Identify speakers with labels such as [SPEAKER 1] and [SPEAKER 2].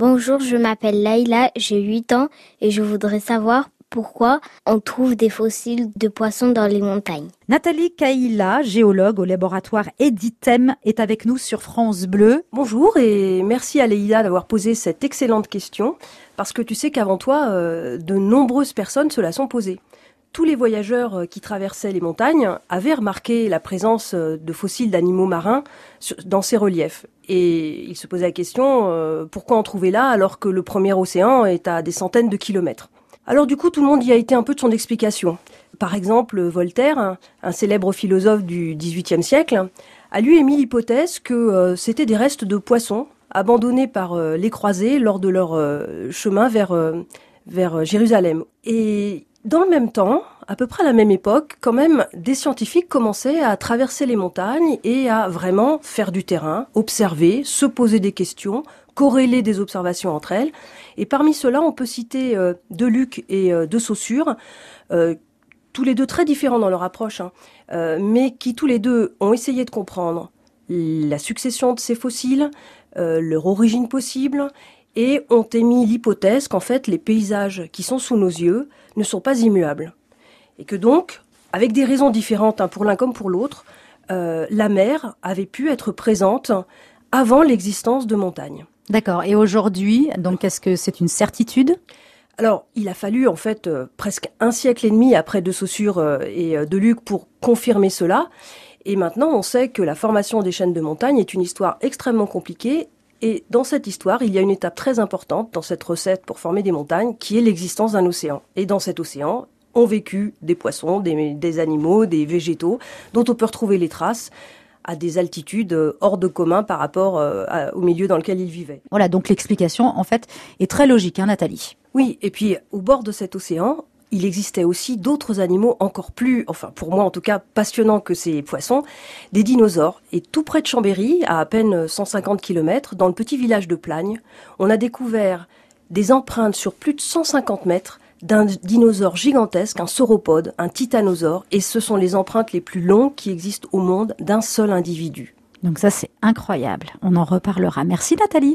[SPEAKER 1] Bonjour, je m'appelle Laïla, j'ai 8 ans et je voudrais savoir pourquoi on trouve des fossiles de poissons dans les montagnes.
[SPEAKER 2] Nathalie Kaila, géologue au laboratoire Editem, est avec nous sur France Bleu.
[SPEAKER 3] Bonjour et merci à Leïla d'avoir posé cette excellente question, parce que tu sais qu'avant toi, euh, de nombreuses personnes se la sont posées. Tous les voyageurs euh, qui traversaient les montagnes avaient remarqué la présence euh, de fossiles d'animaux marins dans ces reliefs. Et ils se posaient la question, pourquoi en trouver là alors que le premier océan est à des centaines de kilomètres? Alors du coup, tout le monde y a été un peu de son explication. Par exemple, Voltaire, un, célèbre philosophe du XVIIIe siècle, a lui émis l'hypothèse que euh, c'était des restes de poissons abandonnés par euh, les croisés lors de leur euh, chemin vers, vers Jérusalem. Et dans le même temps, à peu près à la même époque, quand même, des scientifiques commençaient à traverser les montagnes et à vraiment faire du terrain, observer, se poser des questions, corréler des observations entre elles. Et parmi ceux-là, on peut citer euh, De Luc et euh, De Saussure, euh, tous les deux très différents dans leur approche, hein, mais qui tous les deux ont essayé de comprendre la succession de ces fossiles, leur origine possible, et ont émis l'hypothèse qu'en fait les paysages qui sont sous nos yeux ne sont pas immuables. Et que donc, avec des raisons différentes hein, pour l'un comme pour l'autre, la mer avait pu être présente avant l'existence de montagnes.
[SPEAKER 2] D'accord. Et aujourd'hui, donc est-ce que c'est une certitude?
[SPEAKER 3] Alors, il a fallu en fait euh, presque un siècle et demi après De Saussure euh, et euh, De Luc pour confirmer cela. Et maintenant, on sait que la formation des chaînes de montagne est une histoire extrêmement compliquée. Et dans cette histoire, il y a une étape très importante dans cette recette pour former des montagnes, qui est l'existence d'un océan. Et dans cet océan, ont vécu des poissons, des, des animaux, des végétaux, dont on peut retrouver les traces à des altitudes euh, hors de commun par rapport euh, au milieu dans lequel il vivait.
[SPEAKER 2] Voilà, donc l'explication en fait est très logique, hein, Nathalie?
[SPEAKER 3] Oui, et puis au bord de cet océan, il existait aussi d'autres animaux encore plus, enfin pour moi en tout cas, passionnants que ces poissons, des dinosaures. Et tout près de Chambéry, à à peine 150 km, dans le petit village de Plagne, on a découvert des empreintes sur plus de 150 mètres d'un dinosaure gigantesque, un sauropode, un titanosaure, et ce sont les empreintes les plus longues qui existent au monde d'un seul individu.
[SPEAKER 2] Donc ça c'est incroyable, on en reparlera. Merci Nathalie.